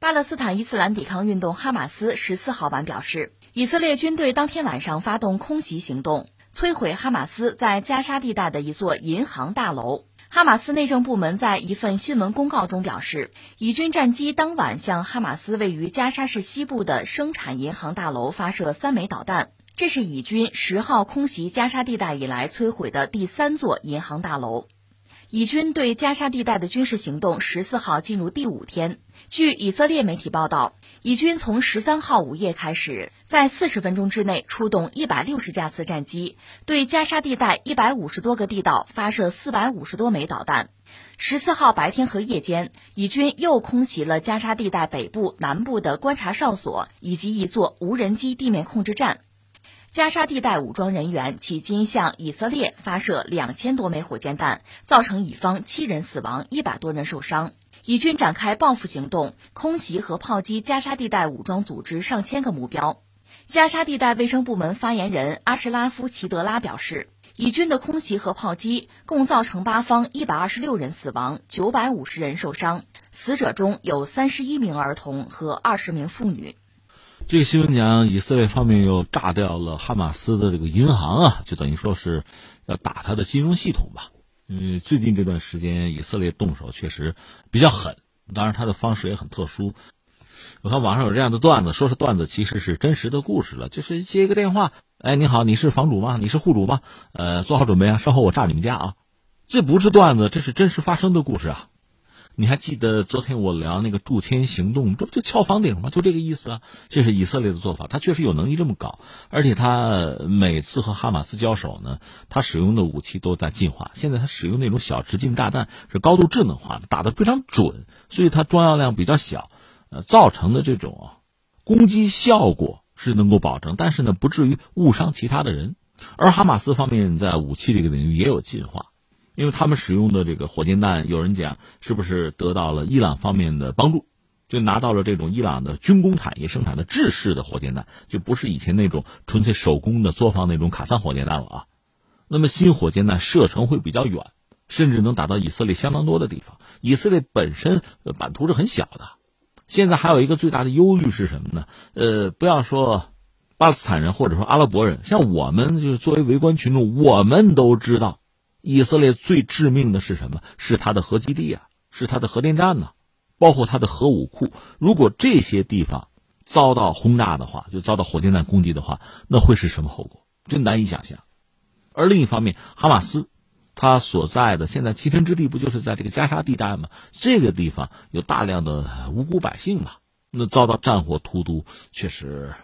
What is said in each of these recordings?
巴勒斯坦伊斯兰抵抗运动哈马斯十四号晚表示，以色列军队当天晚上发动空袭行动，摧毁哈马斯在加沙地带的一座银行大楼。哈马斯内政部门在一份新闻公告中表示，以军战机当晚向哈马斯位于加沙市西部的生产银行大楼发射三枚导弹，这是以军十号空袭加沙地带以来摧毁的第三座银行大楼。以军对加沙地带的军事行动十四号进入第五天。据以色列媒体报道，以军从十三号午夜开始，在四十分钟之内出动一百六十架次战机，对加沙地带一百五十多个地道发射四百五十多枚导弹。十四号白天和夜间，以军又空袭了加沙地带北部、南部的观察哨所以及一座无人机地面控制站。加沙地带武装人员迄今向以色列发射两千多枚火箭弹，造成乙方七人死亡、一百多人受伤。以军展开报复行动，空袭和炮击加沙地带武装组织上千个目标。加沙地带卫生部门发言人阿什拉夫·齐德拉表示，以军的空袭和炮击共造成八方一百二十六人死亡、九百五十人受伤，死者中有三十一名儿童和二十名妇女。这个新闻讲，以色列方面又炸掉了哈马斯的这个银行啊，就等于说是要打他的金融系统吧。嗯，最近这段时间以色列动手确实比较狠，当然他的方式也很特殊。我看网上有这样的段子，说是段子，其实是真实的故事了。就是接一个电话，哎，你好，你是房主吗？你是户主吗？呃，做好准备啊，稍后我炸你们家啊。这不是段子，这是真实发生的故事啊。你还记得昨天我聊那个驻签行动，这不就敲房顶吗？就这个意思啊。这是以色列的做法，他确实有能力这么搞，而且他每次和哈马斯交手呢，他使用的武器都在进化。现在他使用那种小直径炸弹是高度智能化的，打得非常准，所以它装药量比较小，呃，造成的这种攻击效果是能够保证，但是呢，不至于误伤其他的人。而哈马斯方面在武器这个领域也有进化。因为他们使用的这个火箭弹，有人讲是不是得到了伊朗方面的帮助，就拿到了这种伊朗的军工产业生产的制式的火箭弹，就不是以前那种纯粹手工的作坊那种卡桑火箭弹了啊。那么新火箭弹射程会比较远，甚至能打到以色列相当多的地方。以色列本身版图是很小的，现在还有一个最大的忧虑是什么呢？呃，不要说巴勒斯坦人或者说阿拉伯人，像我们就是作为围观群众，我们都知道。以色列最致命的是什么？是它的核基地啊，是它的核电站呢，包括它的核武库。如果这些地方遭到轰炸的话，就遭到火箭弹攻击的话，那会是什么后果？真难以想象。而另一方面，哈马斯他所在的现在栖身之地不就是在这个加沙地带吗？这个地方有大量的无辜百姓嘛，那遭到战火荼毒，确实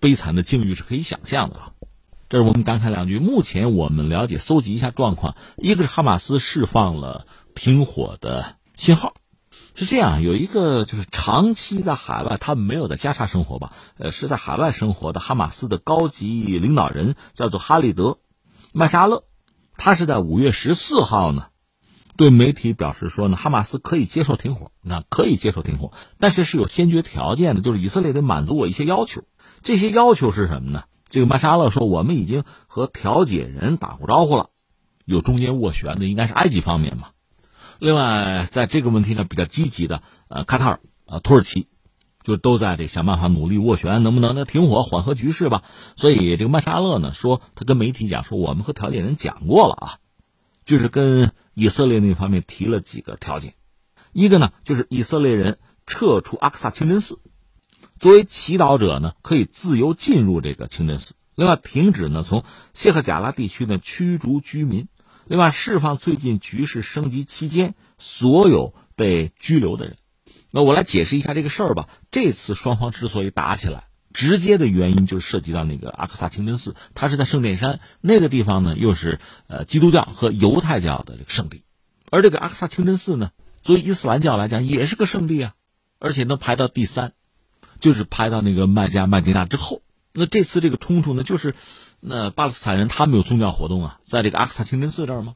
悲惨的境遇是可以想象的。这是我们感慨两句。目前我们了解、搜集一下状况，一个是哈马斯释放了停火的信号，是这样。有一个就是长期在海外，他没有在加沙生活吧？呃，是在海外生活的哈马斯的高级领导人叫做哈利德·麦沙勒，他是在五月十四号呢，对媒体表示说呢，哈马斯可以接受停火，那可以接受停火，但是是有先决条件的，就是以色列得满足我一些要求。这些要求是什么呢？这个麦沙勒说：“我们已经和调解人打过招呼了，有中间斡旋的应该是埃及方面嘛。另外，在这个问题上比较积极的，呃，卡塔尔、呃，土耳其，就都在这想办法努力斡旋，能不能呢停火缓和局势吧。所以，这个麦沙勒呢说，他跟媒体讲说，我们和调解人讲过了啊，就是跟以色列那方面提了几个条件，一个呢就是以色列人撤出阿克萨清真寺。”作为祈祷者呢，可以自由进入这个清真寺。另外，停止呢从谢赫贾拉地区呢驱逐居民。另外，释放最近局势升级期间所有被拘留的人。那我来解释一下这个事儿吧。这次双方之所以打起来，直接的原因就涉及到那个阿克萨清真寺，它是在圣殿山那个地方呢，又是呃基督教和犹太教的这个圣地。而这个阿克萨清真寺呢，作为伊斯兰教来讲，也是个圣地啊，而且能排到第三。就是拍到那个麦加、麦迪娜之后，那这次这个冲突呢，就是那巴勒斯坦人他们有宗教活动啊，在这个阿克萨清真寺这儿吗？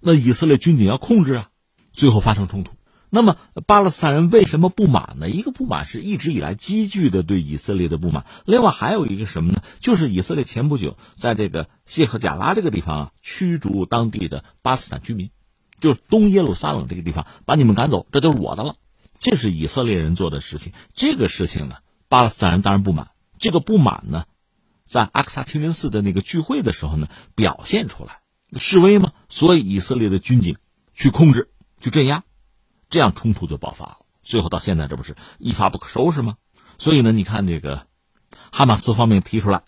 那以色列军警要控制啊，最后发生冲突。那么巴勒斯坦人为什么不满呢？一个不满是一直以来积聚的对以色列的不满，另外还有一个什么呢？就是以色列前不久在这个谢赫贾拉这个地方啊，驱逐当地的巴勒斯坦居民，就是东耶路撒冷这个地方，把你们赶走，这就是我的了。这是以色列人做的事情。这个事情呢，巴勒斯坦人当然不满。这个不满呢，在阿克萨清真寺的那个聚会的时候呢，表现出来示威嘛。所以以色列的军警去控制、去镇压，这样冲突就爆发了。最后到现在，这不是一发不可收拾吗？所以呢，你看这个哈马斯方面提出来，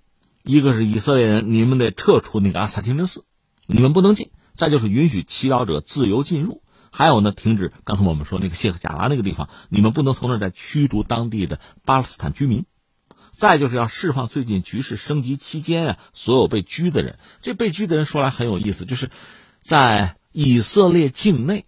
一个是以色列人，你们得撤出那个阿克萨清真寺，你们不能进；再就是允许祈祷者自由进入。还有呢，停止刚才我们说那个谢克贾拉那个地方，你们不能从那儿再驱逐当地的巴勒斯坦居民。再就是要释放最近局势升级期间啊所有被拘的人。这被拘的人说来很有意思，就是在以色列境内，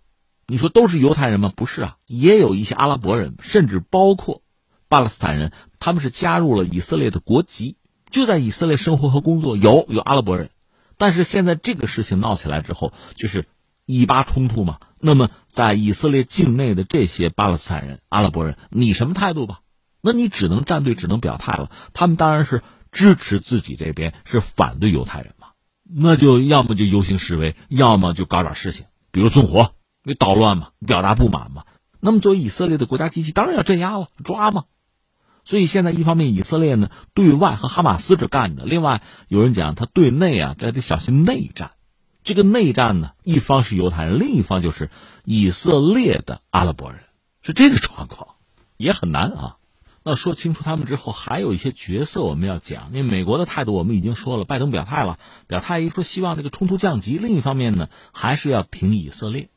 你说都是犹太人吗？不是啊，也有一些阿拉伯人，甚至包括巴勒斯坦人，他们是加入了以色列的国籍，就在以色列生活和工作。有有阿拉伯人，但是现在这个事情闹起来之后，就是以巴冲突嘛。那么在以色列境内的这些巴勒斯坦人、阿拉伯人，你什么态度吧？那你只能站队，只能表态了。他们当然是支持自己这边，是反对犹太人嘛？那就要么就游行示威，要么就搞点事情，比如纵火、你捣乱嘛，表达不满嘛。那么作为以色列的国家机器，当然要镇压了，抓嘛。所以现在一方面以色列呢对外和哈马斯这干着，另外有人讲他对内啊，这得小心内战。这个内战呢，一方是犹太人，另一方就是以色列的阿拉伯人，是这个状况，也很难啊。那说清楚他们之后，还有一些角色我们要讲。因为美国的态度我们已经说了，拜登表态了，表态一说希望这个冲突降级。另一方面呢，还是要挺以色列，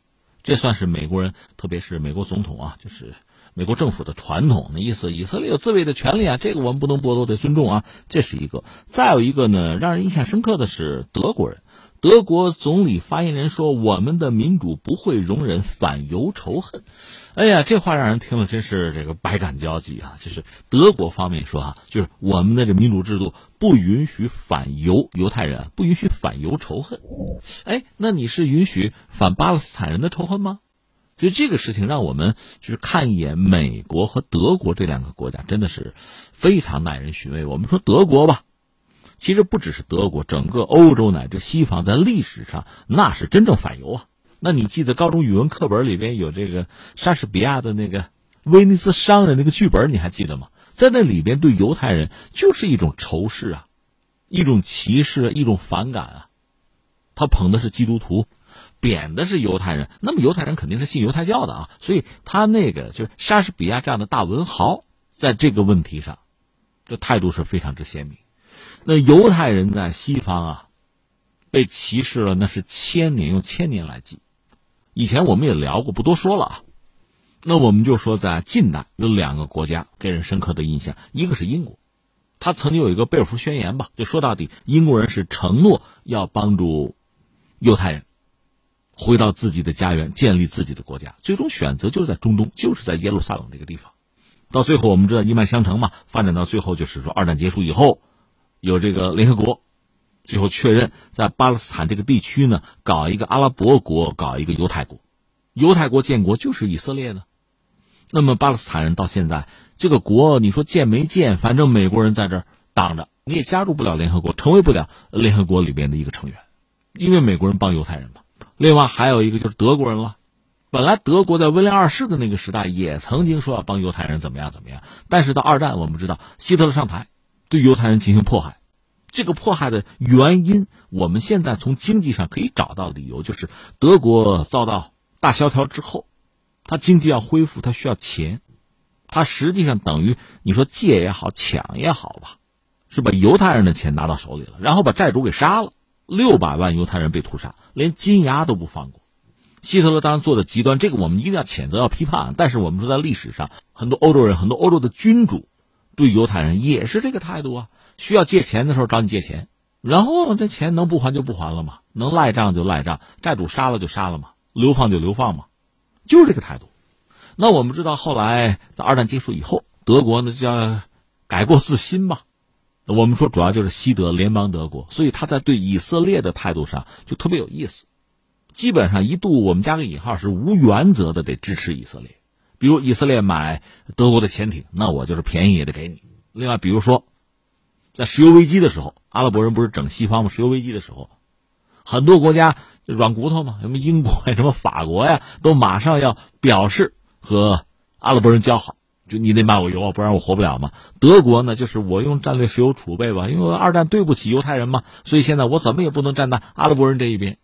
这算是美国人，特别是美国总统啊，就是美国政府的传统的意思。以色列有自卫的权利啊，这个我们不能剥夺，得尊重啊。这是一个。再有一个呢，让人印象深刻的是德国人。德国总理发言人说：“我们的民主不会容忍反犹仇恨。”哎呀，这话让人听了真是这个百感交集啊！就是德国方面说啊，就是我们的这民主制度不允许反犹犹太人，不允许反犹仇恨。哎，那你是允许反巴勒斯坦人的仇恨吗？所以这个事情，让我们就是看一眼美国和德国这两个国家，真的是非常耐人寻味。我们说德国吧。其实不只是德国，整个欧洲乃至西方，在历史上那是真正反犹啊。那你记得高中语文课本里边有这个莎士比亚的那个《威尼斯商人》那个剧本，你还记得吗？在那里边对犹太人就是一种仇视啊，一种歧视，一种反感啊。他捧的是基督徒，贬的是犹太人。那么犹太人肯定是信犹太教的啊，所以他那个就是莎士比亚这样的大文豪，在这个问题上，这态度是非常之鲜明。那犹太人在西方啊，被歧视了，那是千年，用千年来计。以前我们也聊过，不多说了啊。那我们就说，在近代有两个国家给人深刻的印象，一个是英国，他曾经有一个贝尔福宣言吧，就说到底，英国人是承诺要帮助犹太人回到自己的家园，建立自己的国家。最终选择就是在中东，就是在耶路撒冷这个地方。到最后，我们知道一脉相承嘛，发展到最后就是说，二战结束以后。有这个联合国，最后确认在巴勒斯坦这个地区呢，搞一个阿拉伯国，搞一个犹太国。犹太国建国就是以色列呢。那么巴勒斯坦人到现在这个国，你说建没建？反正美国人在这儿挡着，你也加入不了联合国，成为不了联合国里边的一个成员，因为美国人帮犹太人嘛。另外还有一个就是德国人了，本来德国在威廉二世的那个时代也曾经说要帮犹太人怎么样怎么样，但是到二战我们知道希特勒上台。对犹太人进行迫害，这个迫害的原因，我们现在从经济上可以找到理由，就是德国遭到大萧条之后，他经济要恢复，他需要钱，他实际上等于你说借也好，抢也好吧，是把犹太人的钱拿到手里了，然后把债主给杀了，六百万犹太人被屠杀，连金牙都不放过。希特勒当然做的极端，这个我们一定要谴责，要批判。但是我们说在历史上，很多欧洲人，很多欧洲的君主。对犹太人也是这个态度啊，需要借钱的时候找你借钱，然后这钱能不还就不还了嘛，能赖账就赖账，债主杀了就杀了嘛，流放就流放嘛，就是这个态度。那我们知道后来在二战结束以后，德国呢叫改过自新吧，我们说主要就是西德联邦德国，所以他在对以色列的态度上就特别有意思，基本上一度我们加个引号是无原则的得支持以色列。比如以色列买德国的潜艇，那我就是便宜也得给你。另外，比如说，在石油危机的时候，阿拉伯人不是整西方吗？石油危机的时候，很多国家软骨头嘛，什么英国呀、什么法国呀，都马上要表示和阿拉伯人交好，就你得卖我油啊，不然我活不了嘛。德国呢，就是我用战略石油储备吧，因为二战对不起犹太人嘛，所以现在我怎么也不能站在阿拉伯人这一边，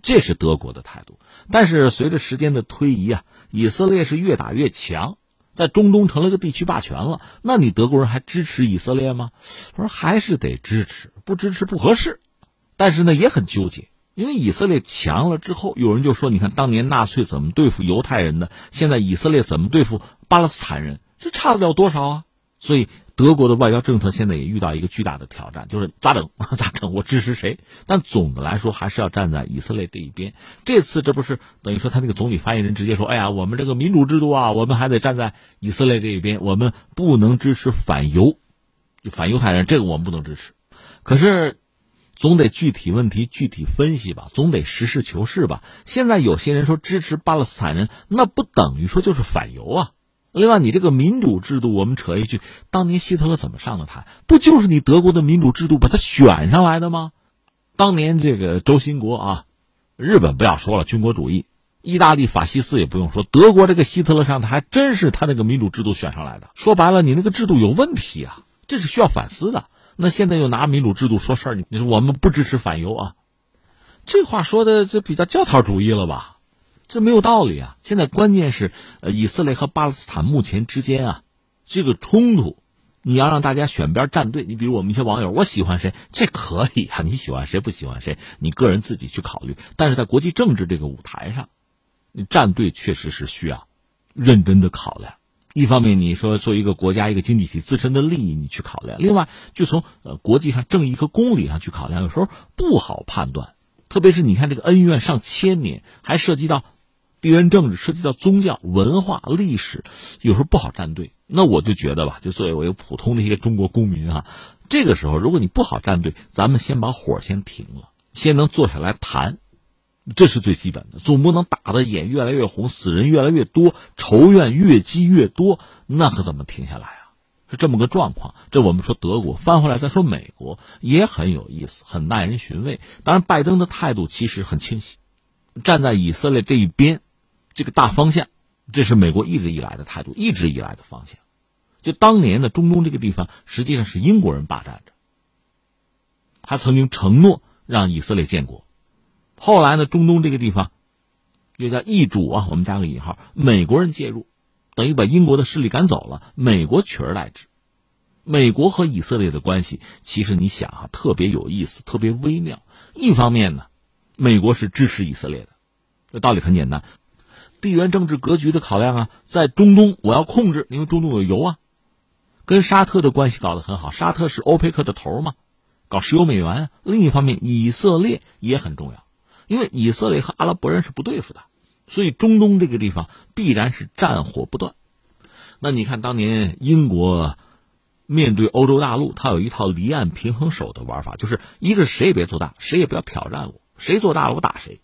这是德国的态度。但是随着时间的推移啊，以色列是越打越强，在中东成了个地区霸权了。那你德国人还支持以色列吗？我说还是得支持，不支持不合适。但是呢，也很纠结。因为以色列强了之后，有人就说：“你看，当年纳粹怎么对付犹太人的？现在以色列怎么对付巴勒斯坦人？这差得了多少啊？”所以，德国的外交政策现在也遇到一个巨大的挑战，就是咋整？咋整？我支持谁？但总的来说，还是要站在以色列这一边。这次这不是等于说，他那个总理发言人直接说：“哎呀，我们这个民主制度啊，我们还得站在以色列这一边，我们不能支持反犹，反犹太人，这个我们不能支持。”可是。总得具体问题具体分析吧，总得实事求是吧。现在有些人说支持巴勒斯坦人，那不等于说就是反犹啊。另外，你这个民主制度，我们扯一句，当年希特勒怎么上的台？不就是你德国的民主制度把他选上来的吗？当年这个轴心国啊，日本不要说了，军国主义；意大利法西斯也不用说，德国这个希特勒上台，还真是他那个民主制度选上来的。说白了，你那个制度有问题啊，这是需要反思的。那现在又拿民主制度说事儿，你你说我们不支持反犹啊？这话说的这比较教条主义了吧？这没有道理啊！现在关键是，呃，以色列和巴勒斯坦目前之间啊，这个冲突，你要让大家选边站队。你比如我们一些网友，我喜欢谁，这可以啊，你喜欢谁不喜欢谁，你个人自己去考虑。但是在国际政治这个舞台上，你站队确实是需要认真的考量。一方面，你说作为一个国家、一个经济体自身的利益，你去考量；另外，就从呃国际上正义和公理上去考量，有时候不好判断。特别是你看这个恩怨上千年，还涉及到地缘政治、涉及到宗教、文化、历史，有时候不好站队。那我就觉得吧，就作为我一个普通的一些中国公民啊，这个时候如果你不好站队，咱们先把火先停了，先能坐下来谈。这是最基本的，总不能打的眼越来越红，死人越来越多，仇怨越积越多，那可怎么停下来啊？是这么个状况。这我们说德国，翻回来再说美国也很有意思，很耐人寻味。当然，拜登的态度其实很清晰，站在以色列这一边，这个大方向，这是美国一直以来的态度，一直以来的方向。就当年的中东这个地方，实际上是英国人霸占着，他曾经承诺让以色列建国。后来呢，中东这个地方，又叫易主啊，我们加个引号，美国人介入，等于把英国的势力赶走了，美国取而代之。美国和以色列的关系，其实你想啊，特别有意思，特别微妙。一方面呢，美国是支持以色列的，这道理很简单，地缘政治格局的考量啊，在中东我要控制，因为中东有油啊，跟沙特的关系搞得很好，沙特是欧佩克的头嘛，搞石油美元。另一方面，以色列也很重要。因为以色列和阿拉伯人是不对付的，所以中东这个地方必然是战火不断。那你看，当年英国面对欧洲大陆，它有一套离岸平衡手的玩法，就是一个谁也别做大，谁也不要挑战我，谁做大了我打谁。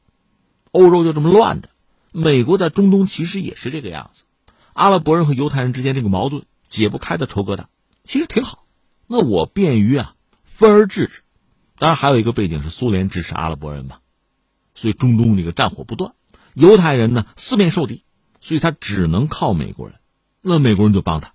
欧洲就这么乱的。美国在中东其实也是这个样子，阿拉伯人和犹太人之间这个矛盾解不开的仇疙瘩，其实挺好。那我便于啊分而治之。当然还有一个背景是苏联支持阿拉伯人嘛。所以中东这个战火不断，犹太人呢四面受敌，所以他只能靠美国人，那美国人就帮他，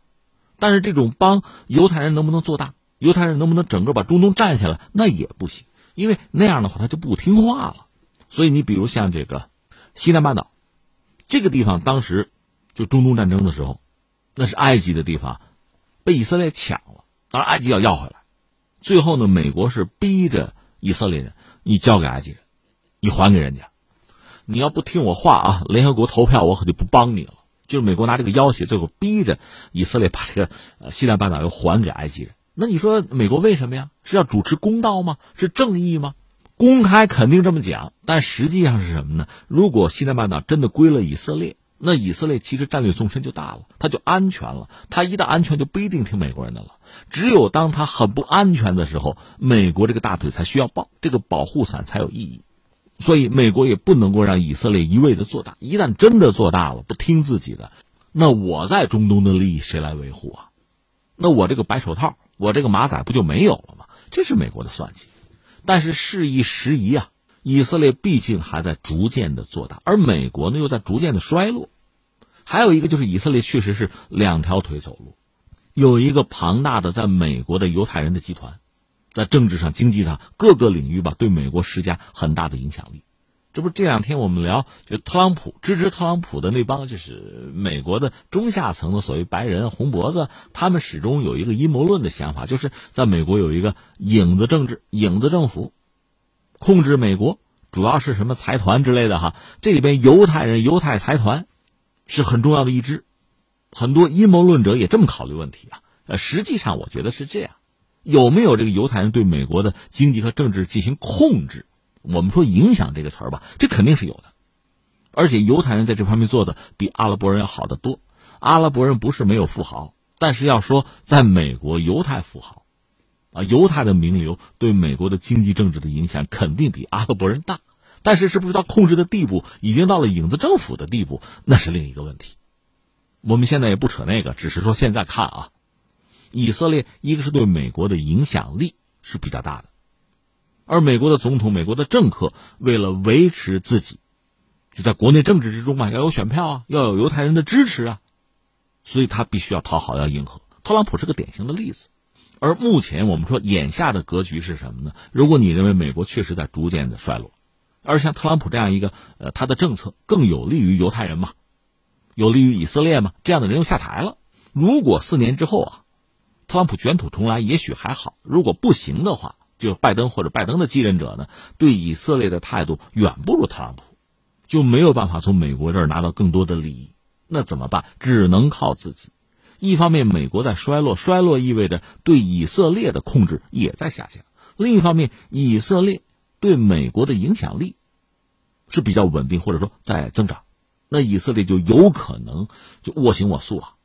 但是这种帮犹太人能不能做大？犹太人能不能整个把中东占下来？那也不行，因为那样的话他就不听话了。所以你比如像这个西南半岛这个地方，当时就中东战争的时候，那是埃及的地方，被以色列抢了，当然埃及要要回来。最后呢，美国是逼着以色列人，你交给埃及。你还给人家，你要不听我话啊，联合国投票我可就不帮你了。就是美国拿这个要挟，最后逼着以色列把这个西南半岛又还给埃及人。那你说美国为什么呀？是要主持公道吗？是正义吗？公开肯定这么讲，但实际上是什么呢？如果西南半岛真的归了以色列，那以色列其实战略纵深就大了，它就安全了。它一旦安全，就不一定听美国人的了。只有当它很不安全的时候，美国这个大腿才需要抱，这个保护伞才有意义。所以，美国也不能够让以色列一味的做大。一旦真的做大了，不听自己的，那我在中东的利益谁来维护啊？那我这个白手套，我这个马仔不就没有了吗？这是美国的算计。但是事已时移啊，以色列毕竟还在逐渐的做大，而美国呢又在逐渐的衰落。还有一个就是以色列确实是两条腿走路，有一个庞大的在美国的犹太人的集团，在政治上、经济上各个领域吧，对美国施加很大的影响力。这不这两天我们聊，就特朗普支持特朗普的那帮就是美国的中下层的所谓白人红脖子，他们始终有一个阴谋论的想法，就是在美国有一个影子政治、影子政府，控制美国，主要是什么财团之类的哈。这里边犹太人、犹太财团是很重要的一支，很多阴谋论者也这么考虑问题啊。呃，实际上我觉得是这样，有没有这个犹太人对美国的经济和政治进行控制？我们说影响这个词儿吧，这肯定是有的，而且犹太人在这方面做的比阿拉伯人要好得多。阿拉伯人不是没有富豪，但是要说在美国犹太富豪，啊，犹太的名流对美国的经济政治的影响肯定比阿拉伯人大。但是是不是到控制的地步，已经到了影子政府的地步，那是另一个问题。我们现在也不扯那个，只是说现在看啊，以色列一个是对美国的影响力是比较大的。而美国的总统、美国的政客为了维持自己，就在国内政治之中嘛，要有选票啊，要有犹太人的支持啊，所以他必须要讨好，要迎合。特朗普是个典型的例子。而目前我们说眼下的格局是什么呢？如果你认为美国确实在逐渐的衰落，而像特朗普这样一个呃，他的政策更有利于犹太人嘛，有利于以色列嘛，这样的人又下台了。如果四年之后啊，特朗普卷土重来，也许还好；如果不行的话，就拜登或者拜登的继任者呢，对以色列的态度远不如特朗普，就没有办法从美国这儿拿到更多的利益。那怎么办？只能靠自己。一方面，美国在衰落，衰落意味着对以色列的控制也在下降；另一方面，以色列对美国的影响力是比较稳定，或者说在增长。那以色列就有可能就我行我素啊，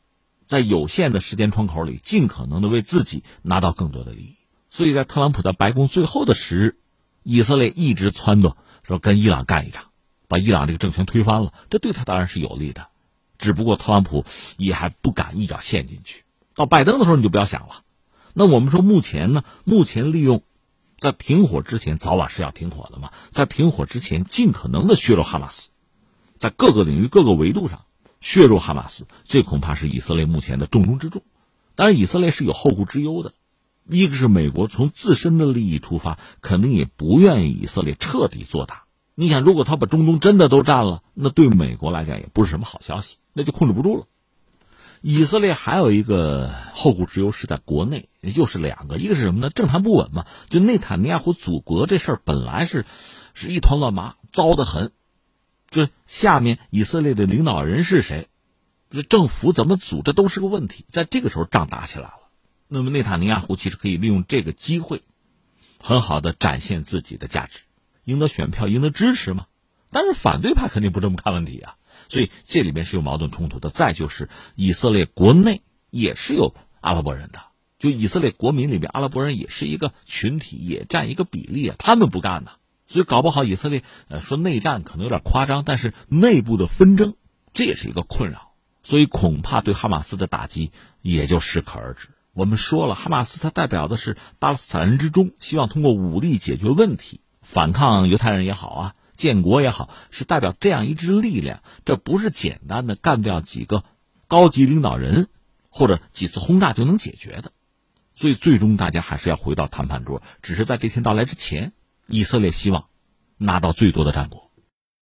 在有限的时间窗口里，尽可能的为自己拿到更多的利益。所以在特朗普在白宫最后的时日，以色列一直撺掇说跟伊朗干一场，把伊朗这个政权推翻了，这对他当然是有利的。只不过特朗普也还不敢一脚陷进去。到拜登的时候你就不要想了。那我们说目前呢？目前利用在停火之前，早晚是要停火的嘛，在停火之前尽可能的削弱哈马斯，在各个领域各个维度上削弱哈马斯，这恐怕是以色列目前的重中之重。当然，以色列是有后顾之忧的。一个是美国从自身的利益出发，肯定也不愿意以色列彻底做大。你想，如果他把中东真的都占了，那对美国来讲也不是什么好消息，那就控制不住了。以色列还有一个后顾之忧是在国内，又是两个，一个是什么呢？政坛不稳嘛。就内塔尼亚胡组阁这事儿本来是是一团乱麻，糟得很。就下面以色列的领导人是谁，这政府怎么组，这都是个问题。在这个时候，仗打起来了。那么内塔尼亚胡其实可以利用这个机会，很好的展现自己的价值，赢得选票，赢得支持嘛。但是反对派肯定不这么看问题啊，所以这里面是有矛盾冲突的。再就是以色列国内也是有阿拉伯人的，就以色列国民里面阿拉伯人也是一个群体，也占一个比例啊。他们不干呢，所以搞不好以色列呃说内战可能有点夸张，但是内部的纷争这也是一个困扰，所以恐怕对哈马斯的打击也就适可而止。我们说了，哈马斯它代表的是巴勒斯坦人之中希望通过武力解决问题、反抗犹太人也好啊，建国也好，是代表这样一支力量。这不是简单的干掉几个高级领导人或者几次轰炸就能解决的。所以，最终大家还是要回到谈判桌。只是在这天到来之前，以色列希望拿到最多的战果。